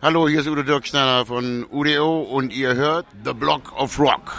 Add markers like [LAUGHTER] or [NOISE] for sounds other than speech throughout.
Hallo, hier ist Udo Dirkschneider von UDO und ihr hört The Block of Rock.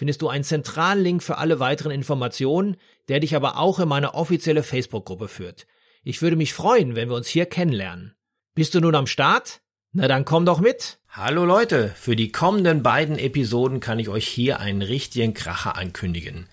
findest du einen zentralen Link für alle weiteren Informationen, der dich aber auch in meine offizielle Facebook-Gruppe führt. Ich würde mich freuen, wenn wir uns hier kennenlernen. Bist du nun am Start? Na dann komm doch mit. Hallo Leute, für die kommenden beiden Episoden kann ich euch hier einen richtigen Kracher ankündigen.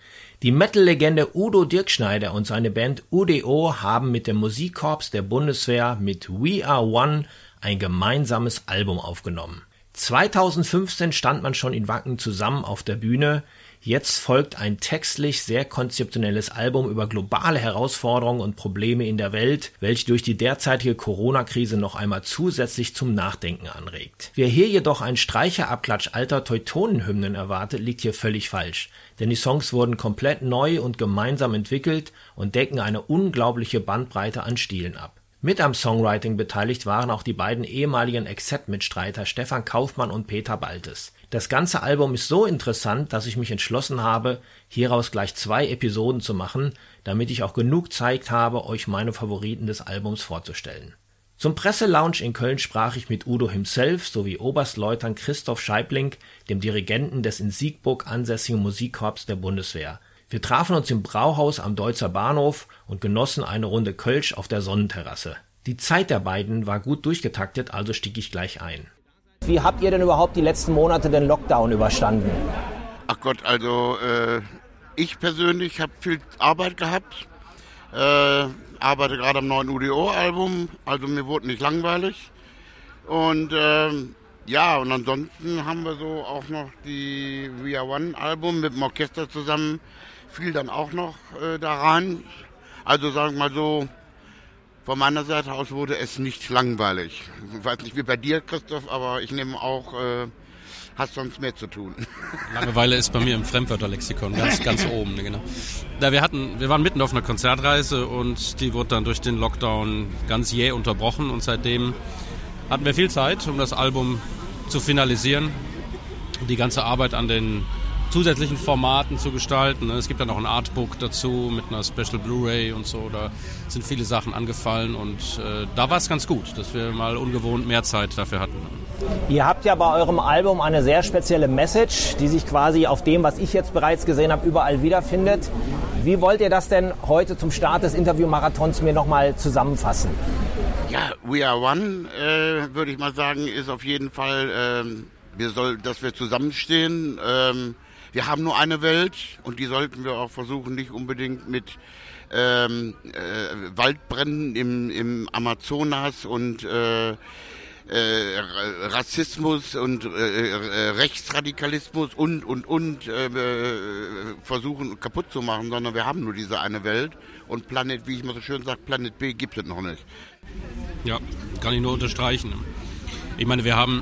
Die Metal-Legende Udo Dirkschneider und seine Band UDO haben mit dem Musikkorps der Bundeswehr mit We Are One ein gemeinsames Album aufgenommen. 2015 stand man schon in Wacken zusammen auf der Bühne. Jetzt folgt ein textlich sehr konzeptionelles Album über globale Herausforderungen und Probleme in der Welt, welche durch die derzeitige Corona-Krise noch einmal zusätzlich zum Nachdenken anregt. Wer hier jedoch einen Streicherabklatsch alter Teutonenhymnen erwartet, liegt hier völlig falsch. Denn die Songs wurden komplett neu und gemeinsam entwickelt und decken eine unglaubliche Bandbreite an Stilen ab. Mit am Songwriting beteiligt waren auch die beiden ehemaligen Except-Mitstreiter Stefan Kaufmann und Peter Baltes. Das ganze Album ist so interessant, dass ich mich entschlossen habe, hieraus gleich zwei Episoden zu machen, damit ich auch genug Zeit habe, euch meine Favoriten des Albums vorzustellen. Zum Presselounge in Köln sprach ich mit Udo himself sowie Oberstleutnant Christoph Scheibling, dem Dirigenten des in Siegburg ansässigen Musikkorps der Bundeswehr. Wir trafen uns im Brauhaus am Deutzer Bahnhof und genossen eine Runde Kölsch auf der Sonnenterrasse. Die Zeit der beiden war gut durchgetaktet, also stieg ich gleich ein. Wie habt ihr denn überhaupt die letzten Monate den Lockdown überstanden? Ach Gott, also äh, ich persönlich habe viel Arbeit gehabt. Äh, arbeite gerade am neuen UDO-Album, also mir wurde nicht langweilig. Und äh, ja, und ansonsten haben wir so auch noch die We Are One Album mit dem Orchester zusammen fiel dann auch noch äh, da rein. Also sagen wir mal so, von meiner Seite aus wurde es nicht langweilig. Ich weiß nicht wie bei dir, Christoph, aber ich nehme auch, äh, hast sonst mehr zu tun. [LAUGHS] Langeweile ist bei mir im Fremdwörterlexikon ganz, ganz oben, ne, genau. Da wir hatten, wir waren mitten auf einer Konzertreise und die wurde dann durch den Lockdown ganz jäh unterbrochen und seitdem hatten wir viel Zeit, um das Album zu finalisieren. Die ganze Arbeit an den zusätzlichen Formaten zu gestalten. Es gibt dann auch ein Artbook dazu mit einer Special Blu-ray und so. Da sind viele Sachen angefallen und äh, da war es ganz gut, dass wir mal ungewohnt mehr Zeit dafür hatten. Ihr habt ja bei eurem Album eine sehr spezielle Message, die sich quasi auf dem, was ich jetzt bereits gesehen habe, überall wiederfindet. Wie wollt ihr das denn heute zum Start des Interviewmarathons mir nochmal zusammenfassen? Ja, We Are One, äh, würde ich mal sagen, ist auf jeden Fall, ähm, wir soll, dass wir zusammenstehen. Ähm, wir haben nur eine Welt und die sollten wir auch versuchen, nicht unbedingt mit ähm, äh, Waldbränden im, im Amazonas und äh, äh, Rassismus und äh, äh, Rechtsradikalismus und und und äh, versuchen kaputt zu machen, sondern wir haben nur diese eine Welt und Planet, wie ich mal so schön sage, Planet B gibt es noch nicht. Ja, kann ich nur unterstreichen. Ich meine, wir haben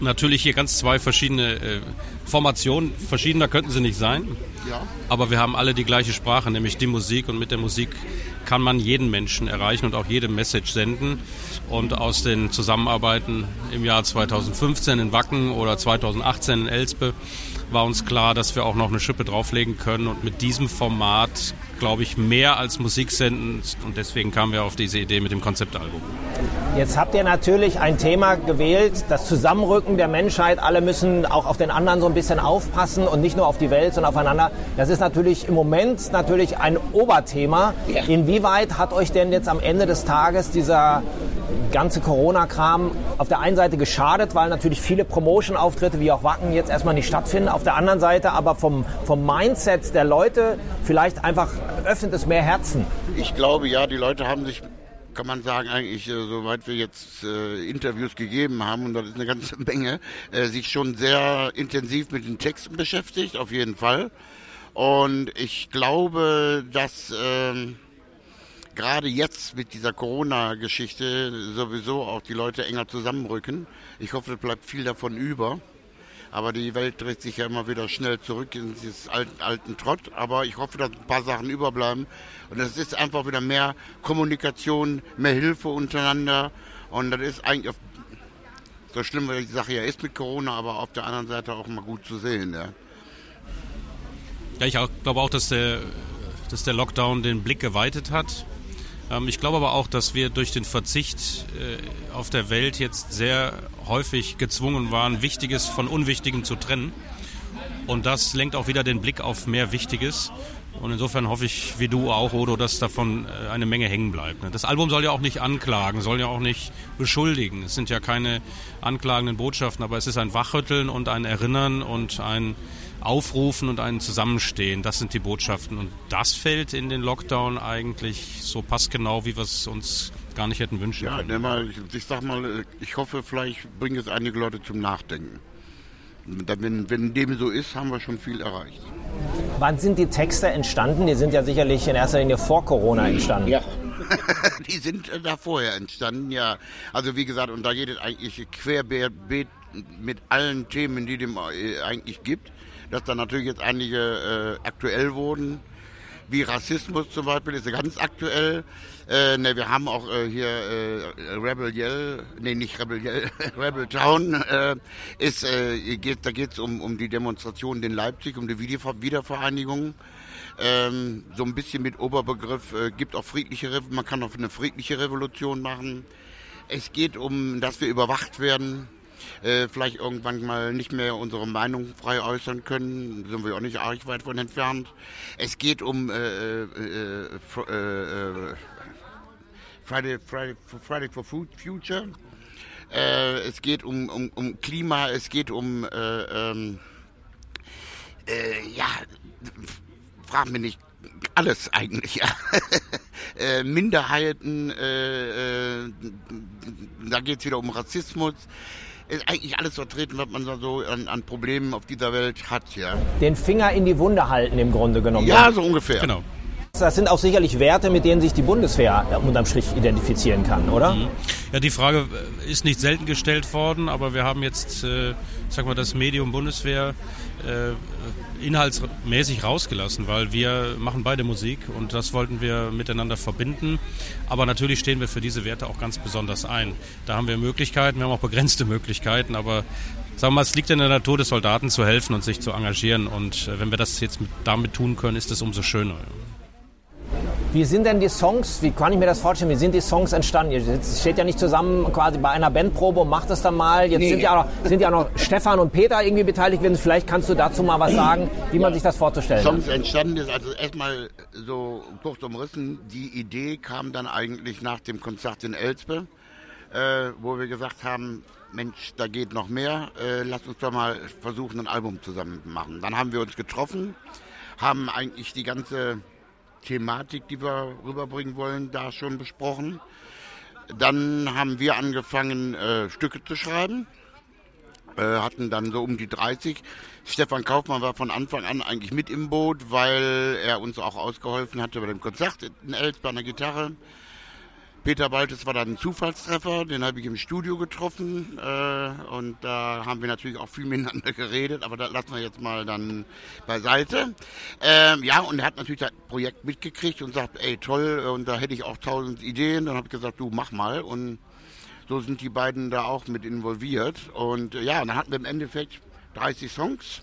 natürlich hier ganz zwei verschiedene äh, Formationen. Verschiedener könnten sie nicht sein. Ja. Aber wir haben alle die gleiche Sprache, nämlich die Musik. Und mit der Musik kann man jeden Menschen erreichen und auch jede Message senden. Und aus den Zusammenarbeiten im Jahr 2015 in Wacken oder 2018 in Elspe war uns klar, dass wir auch noch eine Schippe drauflegen können und mit diesem Format, glaube ich, mehr als Musik senden. Und deswegen kamen wir auf diese Idee mit dem Konzeptalbum. Jetzt habt ihr natürlich ein Thema gewählt, das Zusammenrücken der Menschheit. Alle müssen auch auf den anderen so ein bisschen aufpassen und nicht nur auf die Welt, sondern aufeinander. Das ist natürlich im Moment natürlich ein Oberthema. Ja. Inwieweit Inwieweit hat euch denn jetzt am Ende des Tages dieser ganze Corona-Kram auf der einen Seite geschadet, weil natürlich viele Promotion-Auftritte wie auch Wacken jetzt erstmal nicht stattfinden, auf der anderen Seite aber vom, vom Mindset der Leute vielleicht einfach öffnet es mehr Herzen? Ich glaube ja, die Leute haben sich kann man sagen, eigentlich, äh, soweit wir jetzt äh, Interviews gegeben haben, und das ist eine ganze [LAUGHS] Menge, äh, sich schon sehr intensiv mit den Texten beschäftigt, auf jeden Fall. Und ich glaube, dass ähm, gerade jetzt mit dieser Corona-Geschichte sowieso auch die Leute enger zusammenrücken. Ich hoffe, es bleibt viel davon über. Aber die Welt dreht sich ja immer wieder schnell zurück in dieses alten, alten Trott. Aber ich hoffe, dass ein paar Sachen überbleiben. Und es ist einfach wieder mehr Kommunikation, mehr Hilfe untereinander. Und das ist eigentlich, so schlimm wie die Sache ja ist mit Corona, aber auf der anderen Seite auch mal gut zu sehen. Ja, ja ich glaube auch, dass der, dass der Lockdown den Blick geweitet hat ich glaube aber auch, dass wir durch den Verzicht äh, auf der Welt jetzt sehr häufig gezwungen waren, Wichtiges von Unwichtigem zu trennen. Und das lenkt auch wieder den Blick auf mehr Wichtiges. Und insofern hoffe ich, wie du auch, Odo, dass davon äh, eine Menge hängen bleibt. Ne? Das Album soll ja auch nicht anklagen, soll ja auch nicht beschuldigen. Es sind ja keine anklagenden Botschaften, aber es ist ein Wachrütteln und ein Erinnern und ein Aufrufen und ein Zusammenstehen. Das sind die Botschaften. Und das fällt in den Lockdown eigentlich so passgenau, wie wir es uns gar nicht hätten wünschen ja, können. Ja, ich, ich sag mal, ich hoffe, vielleicht bringen es einige Leute zum Nachdenken. Wenn, wenn dem so ist, haben wir schon viel erreicht. Wann sind die Texte entstanden? Die sind ja sicherlich in erster Linie vor Corona entstanden. Ja. [LAUGHS] die sind äh, da vorher entstanden, ja. Also wie gesagt, und da geht es eigentlich querbeet mit allen Themen, die dem äh, eigentlich gibt dass da natürlich jetzt einige äh, aktuell wurden, wie Rassismus zum Beispiel, ist ganz aktuell. Äh, ne, wir haben auch äh, hier äh, Rebel Yell, nee, nicht Rebel Yell, [LAUGHS] Rebel Town, äh, ist, äh, geht, da geht es um, um die Demonstration in Leipzig, um die Wiedervereinigung. Ähm, so ein bisschen mit Oberbegriff, äh, gibt auch friedliche, man kann auch eine friedliche Revolution machen. Es geht um, dass wir überwacht werden äh, vielleicht irgendwann mal nicht mehr unsere Meinung frei äußern können. Sind wir auch nicht arg weit von entfernt. Es geht um äh, äh, äh, äh Friday, Friday, Friday for Future. Äh, es geht um, um, um Klima, es geht um ähm, ja, frag mich nicht, alles eigentlich, ja. [LAUGHS] äh, Minderheiten, äh, äh, da geht es wieder um Rassismus ist eigentlich alles vertreten, was man so an, an, Problemen auf dieser Welt hat, ja. Den Finger in die Wunde halten im Grunde genommen. Ja, so ungefähr. Genau. Das sind auch sicherlich Werte, mit denen sich die Bundeswehr unterm Strich identifizieren kann, oder? Mhm. Ja, die Frage äh, ist nicht selten gestellt worden, aber wir haben jetzt, äh, sag mal, das Medium Bundeswehr äh, inhaltsmäßig rausgelassen, weil wir machen beide Musik und das wollten wir miteinander verbinden. Aber natürlich stehen wir für diese Werte auch ganz besonders ein. Da haben wir Möglichkeiten, wir haben auch begrenzte Möglichkeiten, aber sagen wir mal, es liegt in der Natur des Soldaten zu helfen und sich zu engagieren und äh, wenn wir das jetzt mit, damit tun können, ist es umso schöner. Wie sind denn die Songs, wie kann ich mir das vorstellen, wie sind die Songs entstanden? Ihr steht ja nicht zusammen quasi bei einer Bandprobe und macht es dann mal. Jetzt nee. sind, ja auch noch, sind ja noch Stefan und Peter irgendwie beteiligt gewesen. Vielleicht kannst du dazu mal was sagen, wie man sich das vorzustellen Songs hat. entstanden ist also erstmal so kurz umrissen. Die Idee kam dann eigentlich nach dem Konzert in Elspe, äh, wo wir gesagt haben, Mensch, da geht noch mehr. Äh, lass uns doch mal versuchen, ein Album zusammen zu machen. Dann haben wir uns getroffen, haben eigentlich die ganze Thematik, die wir rüberbringen wollen, da schon besprochen. Dann haben wir angefangen, äh, Stücke zu schreiben. Äh, hatten dann so um die 30. Stefan Kaufmann war von Anfang an eigentlich mit im Boot, weil er uns auch ausgeholfen hatte bei dem Konzert in Els bei einer Gitarre. Peter Baltes war dann ein Zufallstreffer, den habe ich im Studio getroffen äh, und da haben wir natürlich auch viel miteinander geredet, aber das lassen wir jetzt mal dann beiseite. Ähm, ja, und er hat natürlich das Projekt mitgekriegt und sagt, ey toll, und da hätte ich auch tausend Ideen. Dann habe ich gesagt, du mach mal und so sind die beiden da auch mit involviert und äh, ja, dann hatten wir im Endeffekt 30 Songs.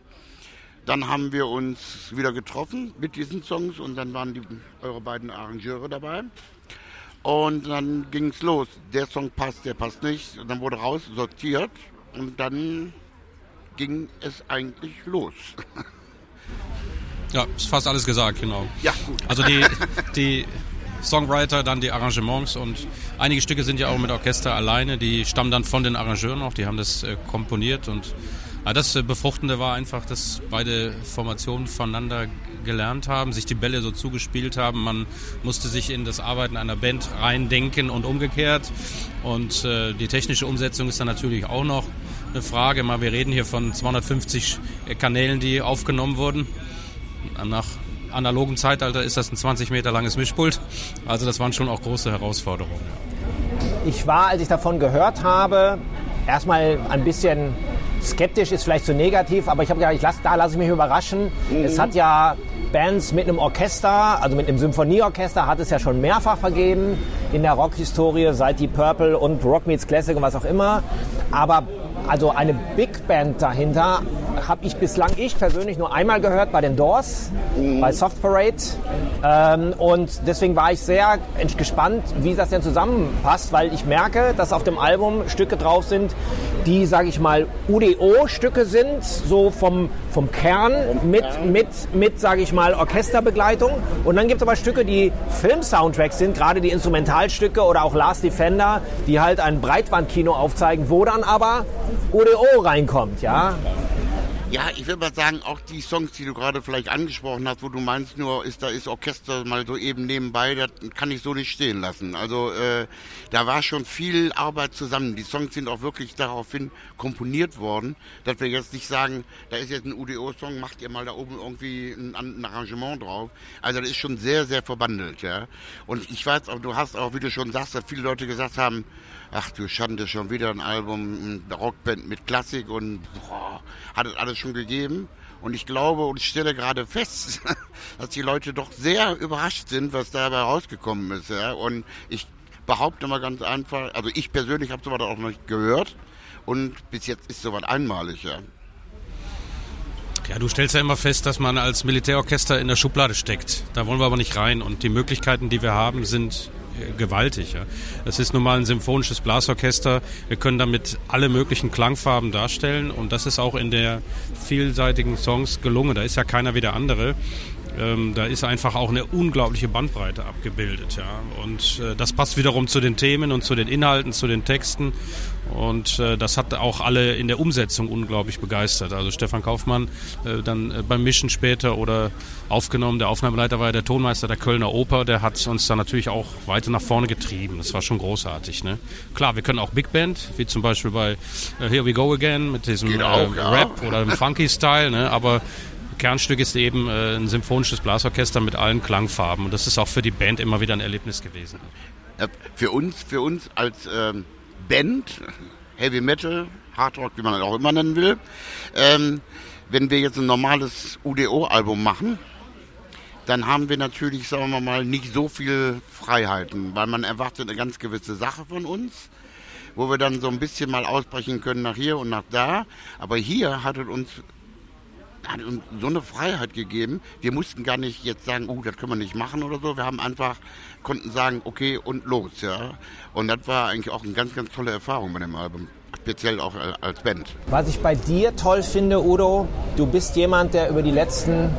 Dann haben wir uns wieder getroffen mit diesen Songs und dann waren die, eure beiden Arrangeure dabei. Und dann ging es los. Der Song passt, der passt nicht. Und dann wurde raussortiert und dann ging es eigentlich los. [LAUGHS] Ja, ist fast alles gesagt, genau. Ja, gut. Also die, [LAUGHS] die Songwriter, dann die Arrangements und einige Stücke sind ja auch mit Orchester alleine, die stammen dann von den Arrangeuren auch, die haben das äh, komponiert und ja, das äh, Befruchtende war einfach, dass beide Formationen voneinander gelernt haben, sich die Bälle so zugespielt haben. Man musste sich in das Arbeiten einer Band reindenken und umgekehrt. Und äh, die technische Umsetzung ist dann natürlich auch noch eine Frage. Mal, wir reden hier von 250 Kanälen, die aufgenommen wurden. Nach analogen Zeitalter ist das ein 20 Meter langes Mischpult. Also das waren schon auch große Herausforderungen. Ich war, als ich davon gehört habe, erstmal ein bisschen skeptisch ist vielleicht zu negativ, aber ich habe gedacht, ich lass, da lasse ich mich überraschen. Mhm. Es hat ja Bands mit einem Orchester, also mit einem Symphonieorchester, hat es ja schon mehrfach vergeben in der Rockhistorie, seit die Purple und Rock Meets Classic und was auch immer. Aber also eine Big Band dahinter habe ich bislang ich persönlich nur einmal gehört bei den Doors, mhm. bei Soft Parade. Ähm, und deswegen war ich sehr gespannt, wie das denn zusammenpasst, weil ich merke, dass auf dem Album Stücke drauf sind, die, sage ich mal, UDO-Stücke sind, so vom, vom Kern mit, mit, mit sage ich mal, Orchesterbegleitung. Und dann gibt es aber Stücke, die Film-Soundtracks sind, gerade die Instrumentalstücke oder auch Last Defender, die halt ein Breitbandkino aufzeigen, wo dann aber UDO reinkommt, ja. Ja, ich würde mal sagen, auch die Songs, die du gerade vielleicht angesprochen hast, wo du meinst, nur ist da ist Orchester mal so eben nebenbei, das kann ich so nicht stehen lassen. Also äh, da war schon viel Arbeit zusammen. Die Songs sind auch wirklich daraufhin komponiert worden, dass wir jetzt nicht sagen, da ist jetzt ein UDO-Song, macht ihr mal da oben irgendwie ein, ein, Arrangement drauf. Also das ist schon sehr, sehr verbandelt, ja. Und ich weiß auch, du hast auch, wie du schon sagst, dass viele Leute gesagt haben, ach du Schande, schon wieder ein Album, eine Rockband mit Klassik und boah, hat es alles schon gegeben. Und ich glaube und stelle gerade fest, [LAUGHS] dass die Leute doch sehr überrascht sind, was dabei rausgekommen ist. Ja? Und ich behaupte mal ganz einfach, also ich persönlich habe sowas auch noch nicht gehört. Und bis jetzt ist sowas einmalig, ja. Ja, du stellst ja immer fest, dass man als Militärorchester in der Schublade steckt. Da wollen wir aber nicht rein. Und die Möglichkeiten, die wir haben, sind gewaltig. Ja. Es ist nun mal ein symphonisches Blasorchester. Wir können damit alle möglichen Klangfarben darstellen und das ist auch in der vielseitigen Songs gelungen. Da ist ja keiner wie der andere. Ähm, da ist einfach auch eine unglaubliche Bandbreite abgebildet, ja. Und äh, das passt wiederum zu den Themen und zu den Inhalten, zu den Texten. Und äh, das hat auch alle in der Umsetzung unglaublich begeistert. Also Stefan Kaufmann äh, dann äh, beim Mischen später oder aufgenommen, der Aufnahmeleiter war ja der Tonmeister der Kölner Oper, der hat uns dann natürlich auch weiter nach vorne getrieben. Das war schon großartig. Ne? Klar, wir können auch Big Band, wie zum Beispiel bei äh, Here We Go Again mit diesem genau, äh, ja. Rap oder dem Funky-Style, ne? aber Kernstück ist eben äh, ein symphonisches Blasorchester mit allen Klangfarben und das ist auch für die Band immer wieder ein Erlebnis gewesen. Für uns, für uns als ähm, Band, Heavy Metal, Hard Rock, wie man das auch immer nennen will, ähm, wenn wir jetzt ein normales UDO-Album machen, dann haben wir natürlich, sagen wir mal, nicht so viel Freiheiten, weil man erwartet eine ganz gewisse Sache von uns, wo wir dann so ein bisschen mal ausbrechen können nach hier und nach da. Aber hier hat es uns hat uns so eine Freiheit gegeben. Wir mussten gar nicht jetzt sagen, oh, das können wir nicht machen oder so. Wir haben einfach, konnten sagen, okay und los, ja. Und das war eigentlich auch eine ganz, ganz tolle Erfahrung bei dem Album. Speziell auch als Band. Was ich bei dir toll finde, Udo, du bist jemand, der über die letzten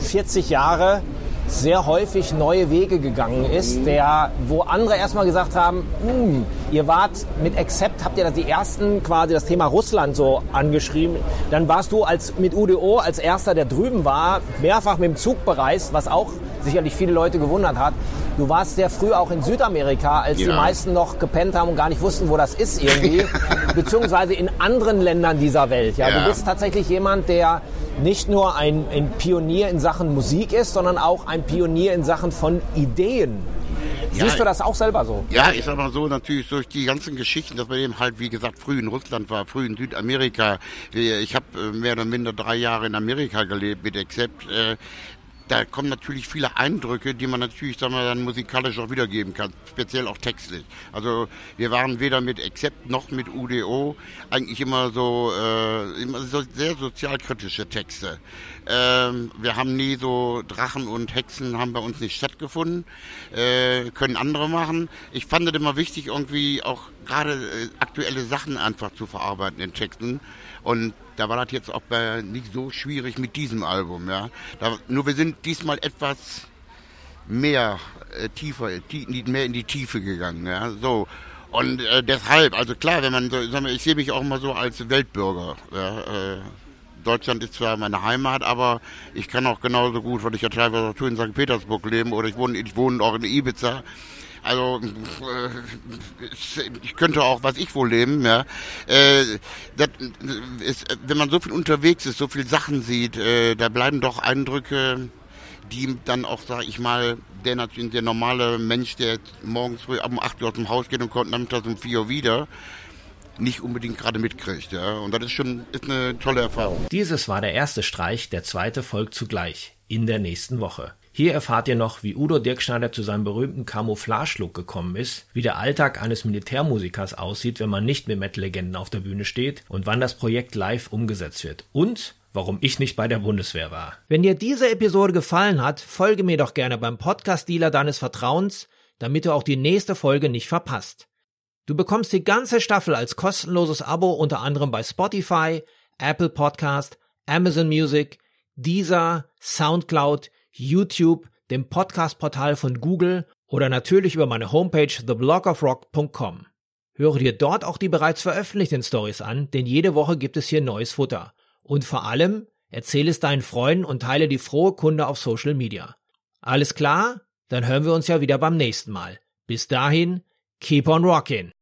40 Jahre sehr häufig neue Wege gegangen ist, der, wo andere erstmal gesagt haben, hm, ihr wart mit Accept, habt ihr das die ersten quasi das Thema Russland so angeschrieben. Dann warst du als mit UDO als erster, der drüben war, mehrfach mit dem Zug bereist, was auch sicherlich viele Leute gewundert hat. Du warst sehr früh auch in Südamerika, als ja. die meisten noch gepennt haben und gar nicht wussten, wo das ist irgendwie, [LAUGHS] beziehungsweise in anderen Ländern dieser Welt. Ja, ja. du bist tatsächlich jemand, der nicht nur ein, ein Pionier in Sachen Musik ist, sondern auch ein Pionier in Sachen von Ideen. Siehst ja, du das auch selber so? Ja, ich sag mal so, natürlich durch die ganzen Geschichten, dass man eben halt, wie gesagt, früh in Russland war, früh in Südamerika. Ich habe äh, mehr oder minder drei Jahre in Amerika gelebt mit Accept. Da kommen natürlich viele Eindrücke, die man natürlich sagen wir, dann musikalisch auch wiedergeben kann, speziell auch textlich. Also wir waren weder mit Accept noch mit UDO eigentlich immer so, äh, immer so sehr sozialkritische Texte. Ähm, wir haben nie so Drachen und Hexen haben bei uns nicht stattgefunden, äh, können andere machen. Ich fand es immer wichtig, irgendwie auch gerade äh, aktuelle Sachen einfach zu verarbeiten in Texten. Und da war das jetzt auch bei, nicht so schwierig mit diesem Album, ja. Da, nur wir sind diesmal etwas mehr äh, tiefer, tie, mehr in die Tiefe gegangen. Ja? So. Und äh, deshalb, also klar, wenn man so, ich sehe mich auch mal so als Weltbürger. Ja? Äh, Deutschland ist zwar meine Heimat, aber ich kann auch genauso gut, weil ich ja teilweise auch in St. Petersburg leben oder ich wohne, ich wohne auch in Ibiza. Also äh, ich könnte auch, was ich wohl leben, ja. Äh, das ist, wenn man so viel unterwegs ist, so viel Sachen sieht, äh, da bleiben doch Eindrücke, die dann auch, sag ich mal, der der normale Mensch, der morgens früh um 8 Uhr aus dem Haus geht und kommt nachmittags um 4 Uhr wieder, nicht unbedingt gerade mitkriegt. Ja? Und das ist schon ist eine tolle Erfahrung. Dieses war der erste Streich, der zweite folgt zugleich, in der nächsten Woche. Hier erfahrt ihr noch, wie Udo Dirkschneider zu seinem berühmten Camouflage-Look gekommen ist, wie der Alltag eines Militärmusikers aussieht, wenn man nicht mit Metal-Legenden auf der Bühne steht und wann das Projekt live umgesetzt wird. Und warum ich nicht bei der Bundeswehr war. Wenn dir diese Episode gefallen hat, folge mir doch gerne beim Podcast-Dealer deines Vertrauens, damit du auch die nächste Folge nicht verpasst. Du bekommst die ganze Staffel als kostenloses Abo unter anderem bei Spotify, Apple Podcast, Amazon Music, Deezer, Soundcloud, YouTube, dem Podcast-Portal von Google oder natürlich über meine Homepage theblogofrock.com. Höre dir dort auch die bereits veröffentlichten Stories an, denn jede Woche gibt es hier neues Futter. Und vor allem, erzähle es deinen Freunden und teile die frohe Kunde auf Social Media. Alles klar? Dann hören wir uns ja wieder beim nächsten Mal. Bis dahin, keep on rocking!